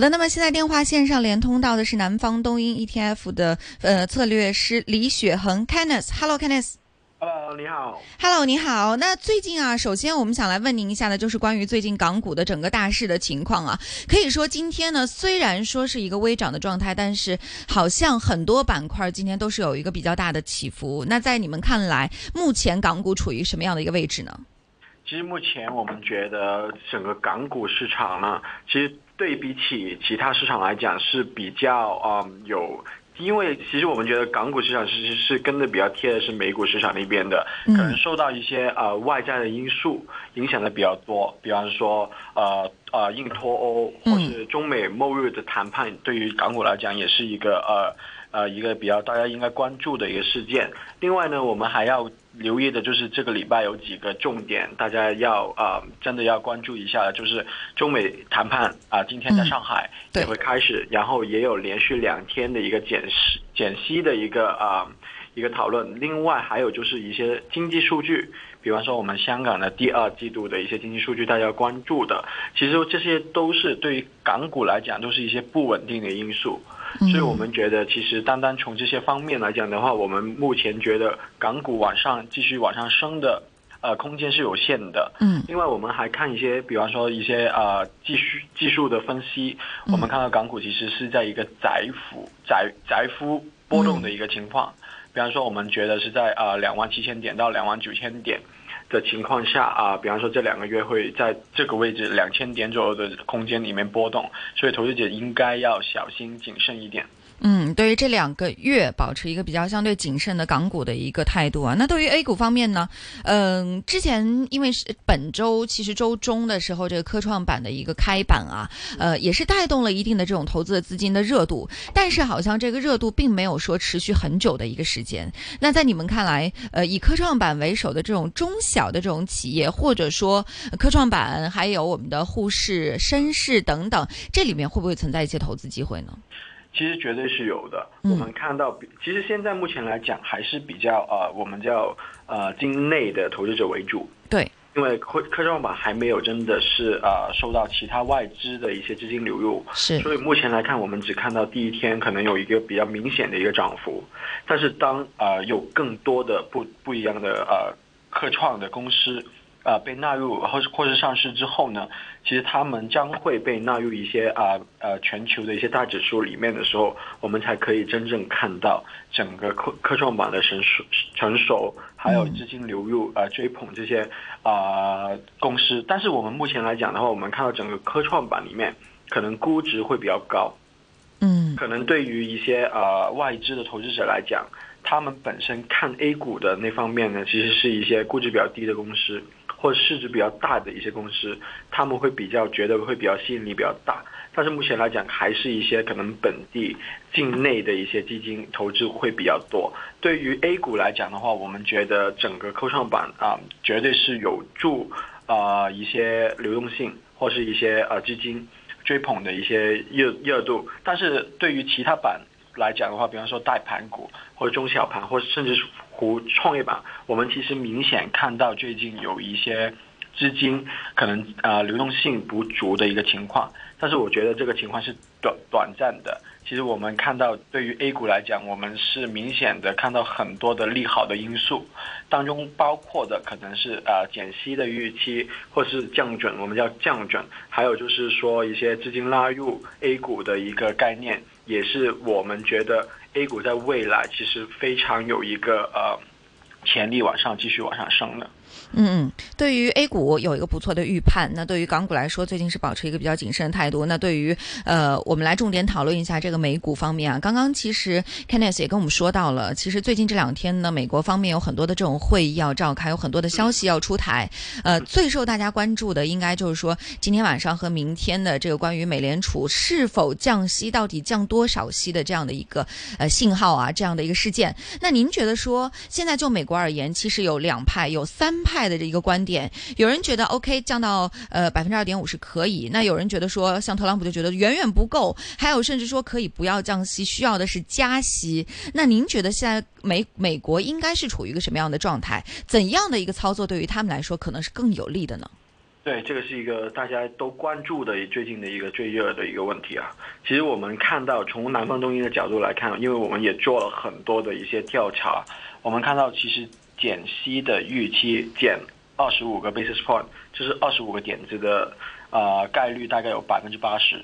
好的，那么现在电话线上连通到的是南方东英 ETF 的呃策略师李雪恒 Kenneth。Hello，Kenneth。Hello，你好。Hello，你好。那最近啊，首先我们想来问您一下的，就是关于最近港股的整个大势的情况啊。可以说今天呢，虽然说是一个微涨的状态，但是好像很多板块今天都是有一个比较大的起伏。那在你们看来，目前港股处于什么样的一个位置呢？其实目前我们觉得整个港股市场呢，其实对比起其他市场来讲是比较嗯有。因为其实我们觉得港股市场其实是跟的比较贴的是美股市场那边的，可能受到一些呃外在的因素影响的比较多，比方说呃呃硬脱欧或是中美末日的谈判，对于港股来讲也是一个呃呃一个比较大家应该关注的一个事件。另外呢，我们还要留意的就是这个礼拜有几个重点，大家要啊、呃、真的要关注一下，就是中美谈判啊、呃，今天在上海也会开始，然后也有连续两天的一个减息减息的一个啊、呃、一个讨论。另外还有就是一些经济数据，比方说我们香港的第二季度的一些经济数据，大家要关注的。其实这些都是对于港股来讲，都是一些不稳定的因素。所以我们觉得，其实单单从这些方面来讲的话，我们目前觉得港股往上继续往上升的，呃，空间是有限的。嗯。另外，我们还看一些，比方说一些呃技术技术的分析，我们看到港股其实是在一个窄幅窄窄幅波动的一个情况。比方说，我们觉得是在呃两万七千点到两万九千点。的情况下啊，比方说这两个月会在这个位置两千点左右的空间里面波动，所以投资者应该要小心谨慎一点。嗯，对于这两个月保持一个比较相对谨慎的港股的一个态度啊。那对于 A 股方面呢，嗯，之前因为是本周其实周中的时候，这个科创板的一个开板啊，呃，也是带动了一定的这种投资的资金的热度，但是好像这个热度并没有说持续很久的一个时间。那在你们看来，呃，以科创板为首的这种中小的这种企业，或者说科创板还有我们的沪市、深市等等，这里面会不会存在一些投资机会呢？其实绝对是有的。我们看到，其实现在目前来讲还是比较呃，我们叫呃境内的投资者为主。对，因为科科创板还没有真的是呃受到其他外资的一些资金流入，是。所以目前来看，我们只看到第一天可能有一个比较明显的一个涨幅，但是当呃有更多的不不一样的呃科创的公司。啊、呃，被纳入或是或是上市之后呢，其实他们将会被纳入一些啊呃全球的一些大指数里面的时候，我们才可以真正看到整个科科创板的成熟成熟，还有资金流入呃追捧这些啊、呃、公司。但是我们目前来讲的话，我们看到整个科创板里面可能估值会比较高，嗯，可能对于一些呃外资的投资者来讲，他们本身看 A 股的那方面呢，其实是一些估值比较低的公司。或者市值比较大的一些公司，他们会比较觉得会比较吸引力比较大，但是目前来讲，还是一些可能本地境内的一些基金投资会比较多。对于 A 股来讲的话，我们觉得整个科创板啊、绝对是有助啊、一些流动性或是一些呃基金追捧的一些热热度，但是对于其他板来讲的话，比方说大盘股或者中小盘，或甚至是股创业板，我们其实明显看到最近有一些资金可能啊、流动性不足的一个情况，但是我觉得这个情况是短短暂的。其实我们看到对于 A 股来讲，我们是明显的看到很多的利好的因素，当中包括的可能是呃减息的预期，或是降准，我们叫降准，还有就是说一些资金拉入 A 股的一个概念。也是我们觉得 A 股在未来其实非常有一个呃潜力往上继续往上升的。嗯嗯，对于 A 股有一个不错的预判，那对于港股来说，最近是保持一个比较谨慎的态度。那对于呃，我们来重点讨论一下这个美股方面啊。刚刚其实 Kenneth 也跟我们说到了，其实最近这两天呢，美国方面有很多的这种会议要召开，有很多的消息要出台。呃，最受大家关注的应该就是说今天晚上和明天的这个关于美联储是否降息，到底降多少息的这样的一个呃信号啊，这样的一个事件。那您觉得说现在就美国而言，其实有两派，有三派。的这一个观点，有人觉得 OK 降到呃百分之二点五是可以，那有人觉得说像特朗普就觉得远远不够，还有甚至说可以不要降息，需要的是加息。那您觉得现在美美国应该是处于一个什么样的状态？怎样的一个操作对于他们来说可能是更有利的呢？对，这个是一个大家都关注的最近的一个最热的一个问题啊。其实我们看到从南方中医的角度来看，因为我们也做了很多的一些调查，我们看到其实。减息的预期减二十五个 basis point，就是二十五个点子的啊概率大概有百分之八十，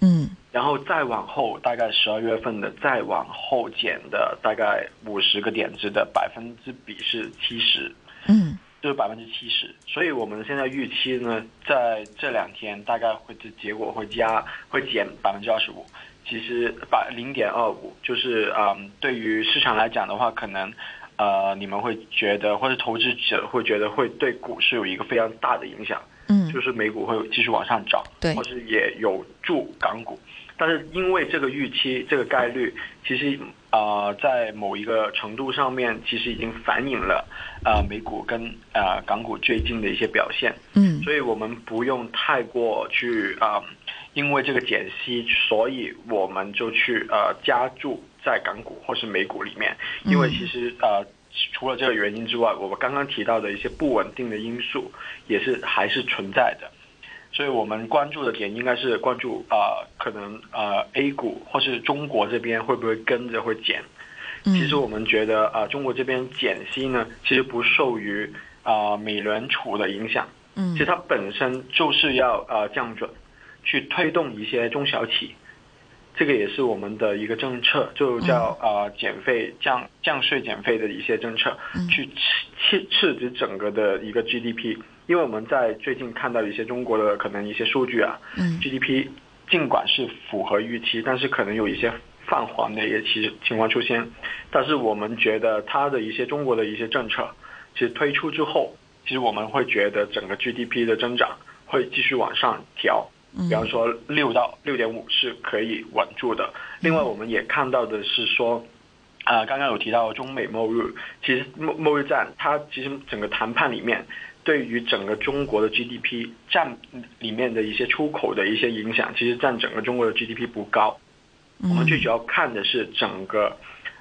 嗯，然后再往后大概十二月份的再往后减的大概五十个点子的百分之比是七十，嗯，就是百分之七十，所以我们现在预期呢，在这两天大概会这结果会加会减百分之二十五，其实百零点二五就是嗯，对于市场来讲的话，可能。呃，你们会觉得，或者投资者会觉得，会对股市有一个非常大的影响，嗯，就是美股会继续往上涨，对，或是也有助港股。但是因为这个预期，这个概率，其实啊，在某一个程度上面，其实已经反映了啊美股跟啊港股最近的一些表现，嗯，所以我们不用太过去啊，因为这个减息，所以我们就去呃加注。在港股或是美股里面，因为其实呃，除了这个原因之外，我们刚刚提到的一些不稳定的因素也是还是存在的，所以我们关注的点应该是关注啊，可能呃 A 股或是中国这边会不会跟着会减？其实我们觉得啊，中国这边减息呢，其实不受于啊美联储的影响，嗯，其实它本身就是要呃降准，去推动一些中小企。这个也是我们的一个政策，就叫啊减费降降税减费的一些政策，去刺刺刺激整个的一个 GDP。因为我们在最近看到一些中国的可能一些数据啊，GDP 尽管是符合预期，但是可能有一些泛黄的一些其情况出现。但是我们觉得它的一些中国的一些政策，其实推出之后，其实我们会觉得整个 GDP 的增长会继续往上调。比方说六到六点五是可以稳住的。另外，我们也看到的是说，啊，刚刚有提到中美贸易，其实贸贸易战它其实整个谈判里面，对于整个中国的 GDP 占里面的一些出口的一些影响，其实占整个中国的 GDP 不高。我们最主要看的是整个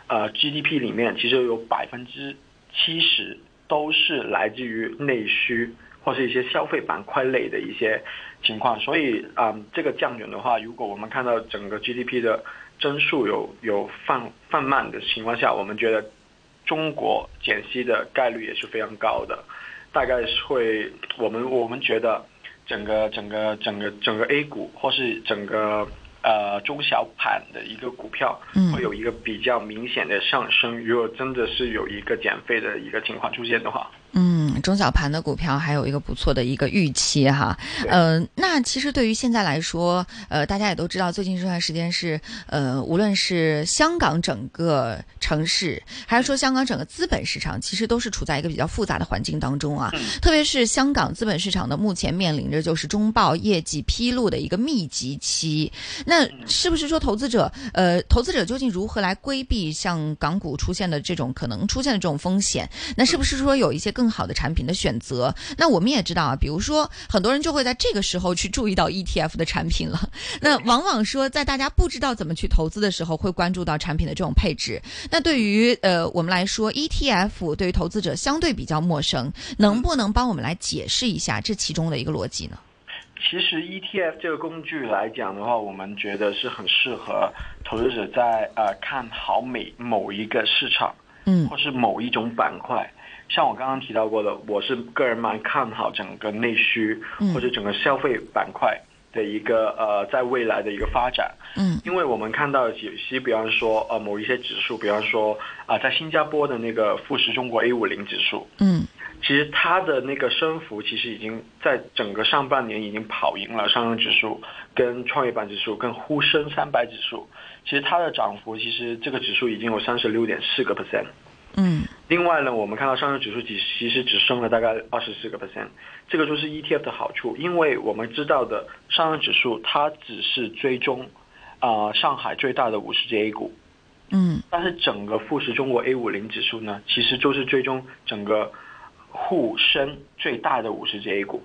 呃 GDP 里面，其实有百分之七十都是来自于内需。或是一些消费板块类的一些情况，所以啊，这个降准的话，如果我们看到整个 GDP 的增速有有放放慢的情况下，我们觉得中国减息的概率也是非常高的，大概是会我们我们觉得整个整个整个整个 A 股或是整个呃中小盘的一个股票，会有一个比较明显的上升。如果真的是有一个减费的一个情况出现的话。嗯，中小盘的股票还有一个不错的一个预期哈。呃，那其实对于现在来说，呃，大家也都知道，最近这段时间是呃，无论是香港整个城市，还是说香港整个资本市场，其实都是处在一个比较复杂的环境当中啊。特别是香港资本市场的目前面临着就是中报业绩披露的一个密集期。那是不是说投资者呃，投资者究竟如何来规避像港股出现的这种可能出现的这种风险？那是不是说有一些更更好的产品的选择，那我们也知道啊，比如说很多人就会在这个时候去注意到 ETF 的产品了。那往往说在大家不知道怎么去投资的时候，会关注到产品的这种配置。那对于呃我们来说，ETF 对于投资者相对比较陌生，能不能帮我们来解释一下这其中的一个逻辑呢？其实 ETF 这个工具来讲的话，我们觉得是很适合投资者在呃看好每某一个市场，嗯，或是某一种板块。像我刚刚提到过的，我是个人蛮看好整个内需或者整个消费板块的一个呃，在未来的一个发展。嗯，因为我们看到有些，比方说呃某一些指数，比方说啊，在新加坡的那个富时中国 A 五零指数，嗯，其实它的那个升幅其实已经在整个上半年已经跑赢了上证指数、跟创业板指数、跟沪深三百指数。其实它的涨幅，其实这个指数已经有三十六点四个 percent。嗯。另外呢，我们看到上证指数其其实只升了大概二十四个 percent。这个就是 ETF 的好处，因为我们知道的上证指数它只是追踪啊上海最大的五十只 A 股。嗯。但是整个富时中国 A 五零指数呢，其实就是追踪整个。沪深最大的五十只 A 股，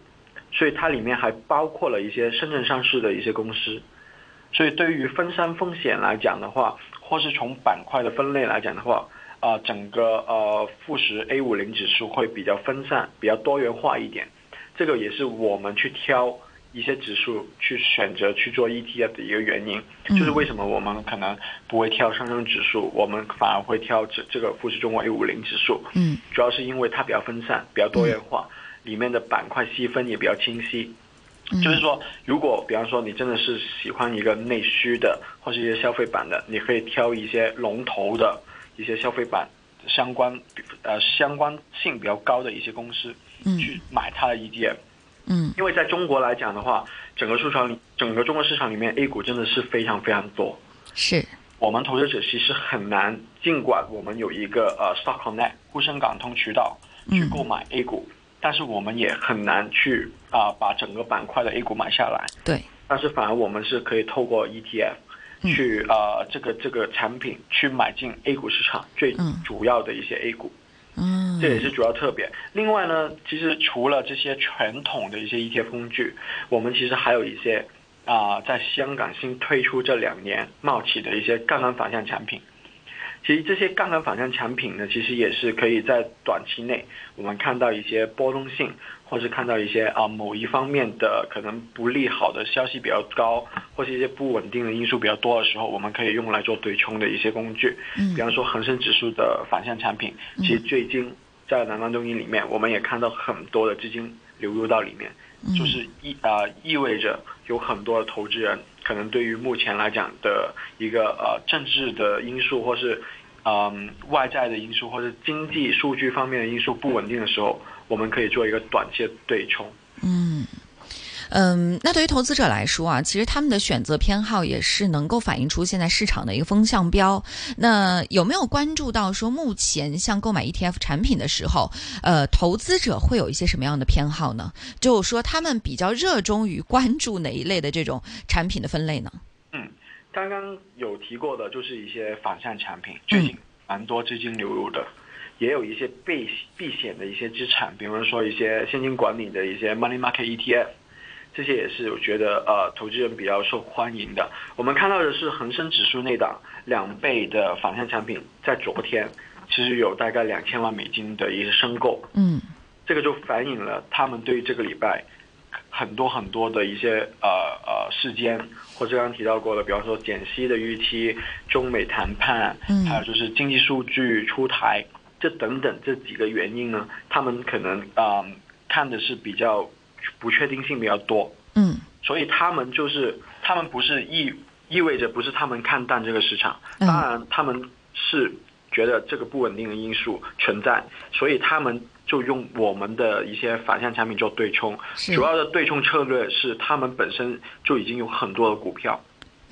所以它里面还包括了一些深圳上市的一些公司，所以对于分散风险来讲的话，或是从板块的分类来讲的话，啊，整个呃富时 A 五零指数会比较分散，比较多元化一点，这个也是我们去挑。一些指数去选择去做 ETF 的一个原因，就是为什么我们可能不会挑上证指数，我们反而会挑这这个富时中国 A 五零指数。嗯，主要是因为它比较分散，比较多元化，里面的板块细分也比较清晰。就是说，如果比方说你真的是喜欢一个内需的，或是一些消费板的，你可以挑一些龙头的一些消费板相关呃相关性比较高的一些公司，去买它的 ETF。嗯，因为在中国来讲的话，整个市场里，整个中国市场里面，A 股真的是非常非常多。是，我们投资者其实很难，尽管我们有一个呃 Stock Connect 沪深港通渠道去购买 A 股，但是我们也很难去啊把整个板块的 A 股买下来。对。但是反而我们是可以透过 ETF 去啊这个这个产品去买进 A 股市场最主要的一些 A 股。嗯，这也是主要特别。另外呢，其实除了这些传统的一些 ETF 工具，我们其实还有一些啊，在香港新推出这两年冒起的一些杠杆反向产品。其实这些杠杆反向产品呢，其实也是可以在短期内我们看到一些波动性。或是看到一些啊某一方面的可能不利好的消息比较高，或是一些不稳定的因素比较多的时候，我们可以用来做对冲的一些工具。嗯，比方说恒生指数的反向产品，其实最近在南方中医里面，我们也看到很多的资金流入到里面，就是意啊意味着有很多的投资人可能对于目前来讲的一个呃政治的因素，或是嗯外在的因素，或是经济数据方面的因素不稳定的时候。我们可以做一个短期对冲。嗯嗯，那对于投资者来说啊，其实他们的选择偏好也是能够反映出现在市场的一个风向标。那有没有关注到说，目前像购买 ETF 产品的时候，呃，投资者会有一些什么样的偏好呢？就是说，他们比较热衷于关注哪一类的这种产品的分类呢？嗯，刚刚有提过的，就是一些反向产品，最近蛮多资金流入的。也有一些避避险的一些资产，比如说一些现金管理的一些 money market ETF，这些也是我觉得呃投资人比较受欢迎的。我们看到的是恒生指数那档两倍的反向产品，在昨天其实有大概两千万美金的一个申购，嗯，这个就反映了他们对于这个礼拜很多很多的一些呃呃事件，或者刚刚提到过的，比方说减息的预期、中美谈判，嗯，还有就是经济数据出台。这等等这几个原因呢，他们可能啊看的是比较不确定性比较多，嗯，所以他们就是他们不是意意味着不是他们看淡这个市场，当然他们是觉得这个不稳定的因素存在，所以他们就用我们的一些反向产品做对冲，主要的对冲策略是他们本身就已经有很多的股票，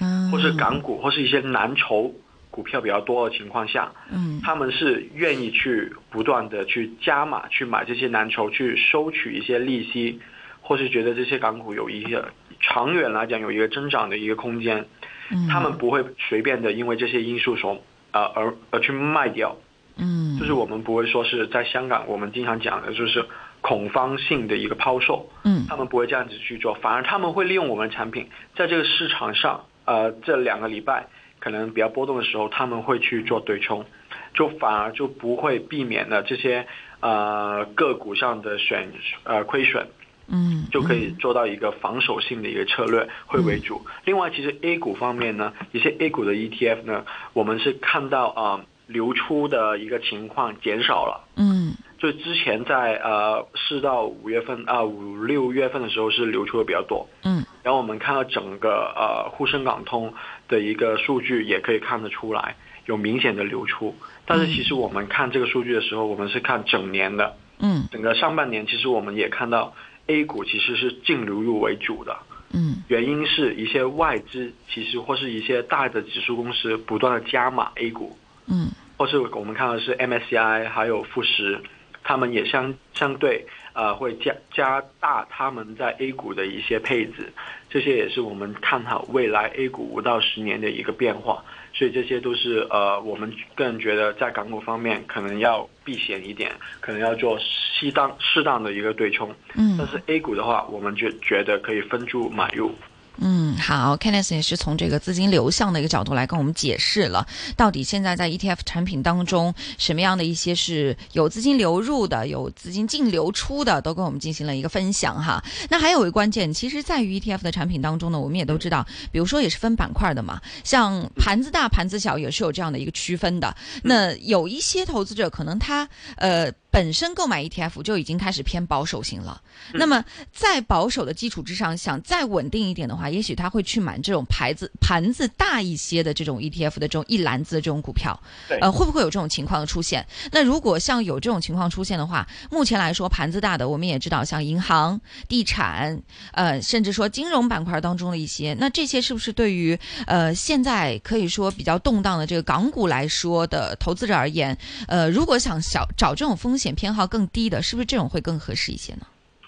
嗯，或是港股或是一些蓝筹。股票比较多的情况下，嗯，他们是愿意去不断的去加码去买这些蓝筹，去收取一些利息，或是觉得这些港股有一些长远来讲有一个增长的一个空间，嗯，他们不会随便的因为这些因素所呃而而去卖掉，嗯，就是我们不会说是在香港我们经常讲的就是恐慌性的一个抛售，嗯，他们不会这样子去做，反而他们会利用我们的产品在这个市场上，呃，这两个礼拜。可能比较波动的时候，他们会去做对冲，就反而就不会避免了这些呃个股上的选呃亏损，嗯，就可以做到一个防守性的一个策略会为主。另外，其实 A 股方面呢，一些 A 股的 ETF 呢，我们是看到啊流出的一个情况减少了，嗯。就之前在呃四到五月份啊五六月份的时候是流出的比较多，嗯，然后我们看到整个呃沪深港通的一个数据也可以看得出来有明显的流出，但是其实我们看这个数据的时候，我们是看整年的，嗯。整个上半年其实我们也看到 A 股其实是净流入为主的，嗯。原因是一些外资其实或是一些大的指数公司不断的加码 A 股，嗯。或是我们看到的是 MSCI 还有富时，他们也相相对呃会加加大他们在 A 股的一些配置，这些也是我们看好未来 A 股五到十年的一个变化，所以这些都是呃我们个人觉得在港股方面可能要避险一点，可能要做适当适当的一个对冲，嗯。但是 A 股的话，我们就觉得可以分注买入。嗯，好，Kenneth 也是从这个资金流向的一个角度来跟我们解释了，到底现在在 ETF 产品当中什么样的一些是有资金流入的，有资金净流出的，都跟我们进行了一个分享哈。那还有一个关键，其实在于 ETF 的产品当中呢，我们也都知道，比如说也是分板块的嘛，像盘子大、盘子小也是有这样的一个区分的。那有一些投资者可能他呃。本身购买 ETF 就已经开始偏保守型了，那么在保守的基础之上，想再稳定一点的话，也许他会去买这种牌子盘子大一些的这种 ETF 的这种一篮子的这种股票，对。呃，会不会有这种情况的出现？那如果像有这种情况出现的话，目前来说盘子大的，我们也知道像银行、地产，呃，甚至说金融板块当中的一些，那这些是不是对于呃现在可以说比较动荡的这个港股来说的投资者而言，呃，如果想小找这种风险偏好更低的，是不是这种会更合适一些呢？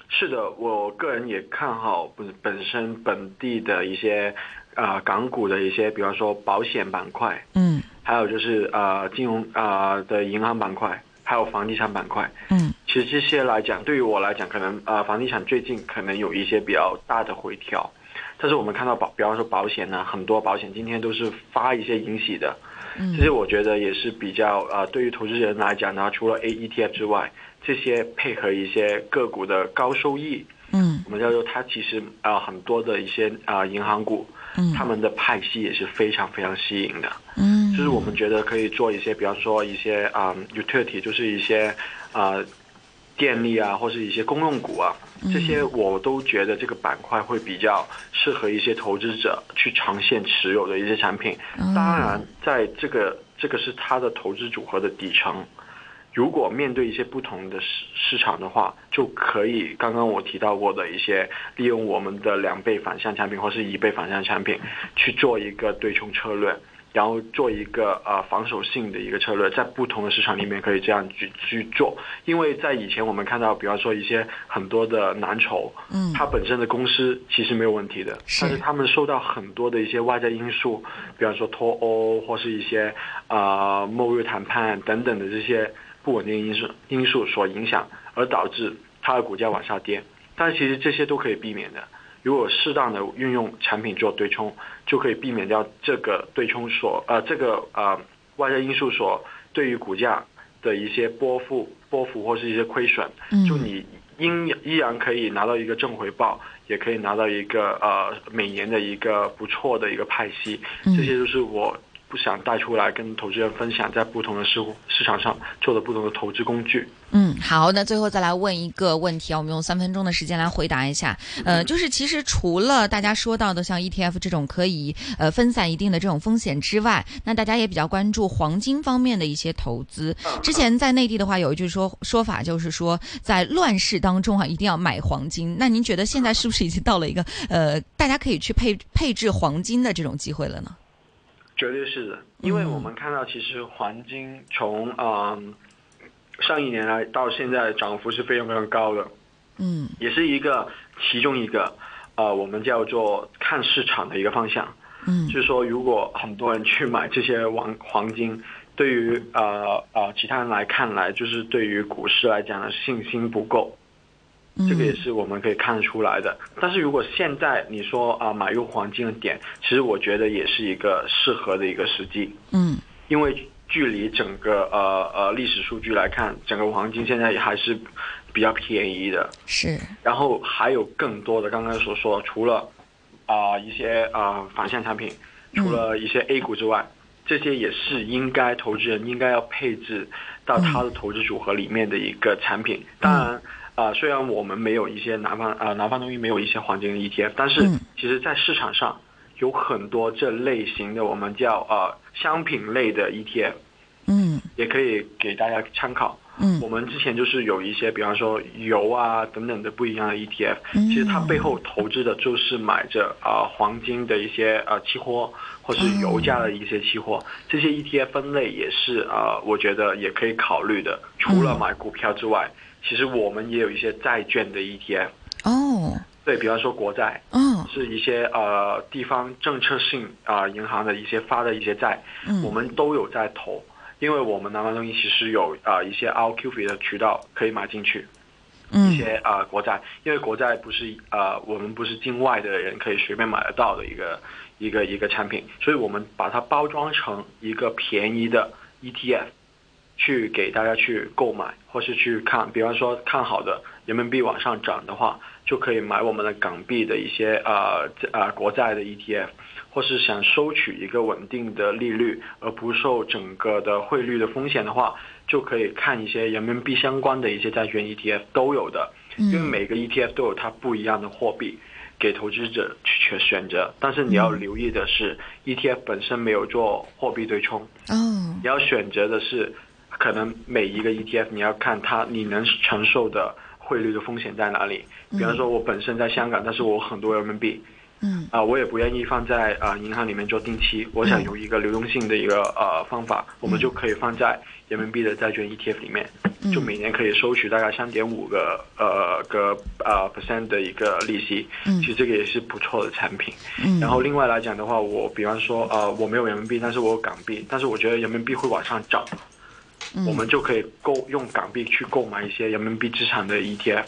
是的，我个人也看好本本身本地的一些啊、呃港股的一些，比方说保险板块，嗯还有就是啊、呃金融啊、呃的银行板块，还有房地产板块。嗯其实这些来讲，对于我来讲，可能啊、呃房地产最近可能有一些比较大的回调，但是我们看到保，比方说保险呢，很多保险今天都是发一些盈喜的，嗯。这些我觉得也是比较呃，对于投资人来讲呢，除了 A ETF 之外，这些配合一些个股的高收益，嗯。我们叫做它其实啊、呃很多的一些啊、呃银行股，嗯。他们的派息也是非常非常吸引的。嗯，就是我们觉得可以做一些，比方说一些啊、utility，就是一些啊、电力啊，或是一些公用股啊，这些我都觉得这个板块会比较适合一些投资者去长线持有的一些产品。当然，在这个这个是它的投资组合的底层。如果面对一些不同的市市场的话，就可以刚刚我提到过的一些利用我们的两倍反向产品或是一倍反向产品去做一个对冲策略，然后做一个呃防守性的一个策略，在不同的市场里面可以这样去去做。因为在以前我们看到，比方说一些很多的蓝筹，嗯它本身的公司其实没有问题的，但是他们受到很多的一些外在因素，比方说脱欧或是一些啊、呃贸易谈判等等的这些不稳定因素因素所影响，而导致它的股价往下跌。但是其实这些都可以避免的。如果适当的运用产品做对冲，就可以避免掉这个对冲所呃这个呃外在因素所对于股价的一些波幅波幅或是一些亏损。嗯就你应依然可以拿到一个正回报，也可以拿到一个呃每年的一个不错的一个派息。嗯这些都是我不想带出来跟投资人分享，在不同的市市场上做的不同的投资工具。嗯，好，那最后再来问一个问题啊，我们用三分钟的时间来回答一下。呃，就是其实除了大家说到的像 ETF 这种可以呃分散一定的这种风险之外，那大家也比较关注黄金方面的一些投资。之前在内地的话，有一句说说法，就是说在乱世当中啊，一定要买黄金。那您觉得现在是不是已经到了一个呃，大家可以去配配置黄金的这种机会了呢？绝对是的，因为我们看到其实黄金从嗯。上一年来到现在涨幅是非常非常高的，嗯。也是一个其中一个呃我们叫做看市场的一个方向。嗯。就是说，如果很多人去买这些黄黄金，对于呃呃其他人来看来，就是对于股市来讲的信心不够，嗯，这个也是我们可以看得出来的。但是如果现在你说啊、买入黄金的点，其实我觉得也是一个适合的一个时机，嗯因为距离整个呃呃历史数据来看，整个黄金现在也还是比较便宜的。是然后还有更多的刚刚所说，除了啊、一些啊、反向产品，除了一些 A 股之外，这些也是应该投资人应该要配置到他的投资组合里面的一个产品。当然。啊、虽然我们没有一些南方啊、南方东西没有一些黄金的 ETF，但是嗯。其实在市场上有很多这类型的我们叫呃商品类的 ETF，嗯。也可以给大家参考。嗯。我们之前就是有一些，比方说油啊等等的不一样的 ETF，嗯。其实它背后投资的就是买着啊、黄金的一些呃期货，或是油价的一些期货，这些 ETF 分类也是啊、我觉得也可以考虑的。除了买股票之外，其实我们也有一些债券的 ETF，哦。对比方说国债，嗯是一些呃地方政策性啊、银行的一些发的一些债，嗯。我们都有在投，因为我们南方东西其实有啊、一些 RQF 的渠道可以买进去。一嗯些啊、呃国债，因为国债不是呃我们不是境外的人可以随便买得到的一个一个一个产品，所以我们把它包装成一个便宜的 ETF，去给大家去购买，或是去看，比方说看好的人民币往上涨的话，就可以买我们的港币的一些呃呃国债的 ETF，或是想收取一个稳定的利率，而不受整个的汇率的风险的话，就可以看一些人民币相关的一些债券 ETF 都有的，因为每个 ETF 都有它不一样的货币。给投资者去选择，但是你要留意的是、e t f 本身没有做货币对冲，哦。你要选择的是，可能每一个 ETF 你要看它你能承受的汇率的风险在哪里。比方说，我本身在香港，但是我很多人民币，嗯。啊、我也不愿意放在啊、银行里面做定期，我想有一个流动性的一个呃方法，我们就可以放在人民币的债券 ETF 里面，就每年可以收取大概三点五个呃个呃 percent 的一个利息，其实这个也是不错的产品。嗯。然后另外来讲的话，我比方说呃我没有人民币，但是我有港币，但是我觉得人民币会往上涨，我们就可以购用港币去购买一些人民币资产的 ETF，、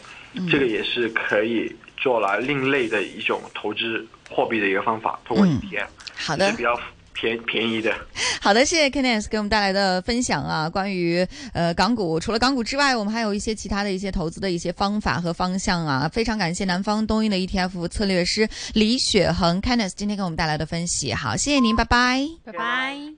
这个也是可以做来另类的一种投资货币的一个方法，通过 ETF，、好的是比较便便宜的。好的，谢谢 Kenneth 给我们带来的分享啊，关于呃港股，除了港股之外，我们还有一些其他的一些投资的一些方法和方向啊。非常感谢南方东英的 ETF 策略师李雪恒 Kenneth 今天给我们带来的分析，好，谢谢您，拜拜。拜拜。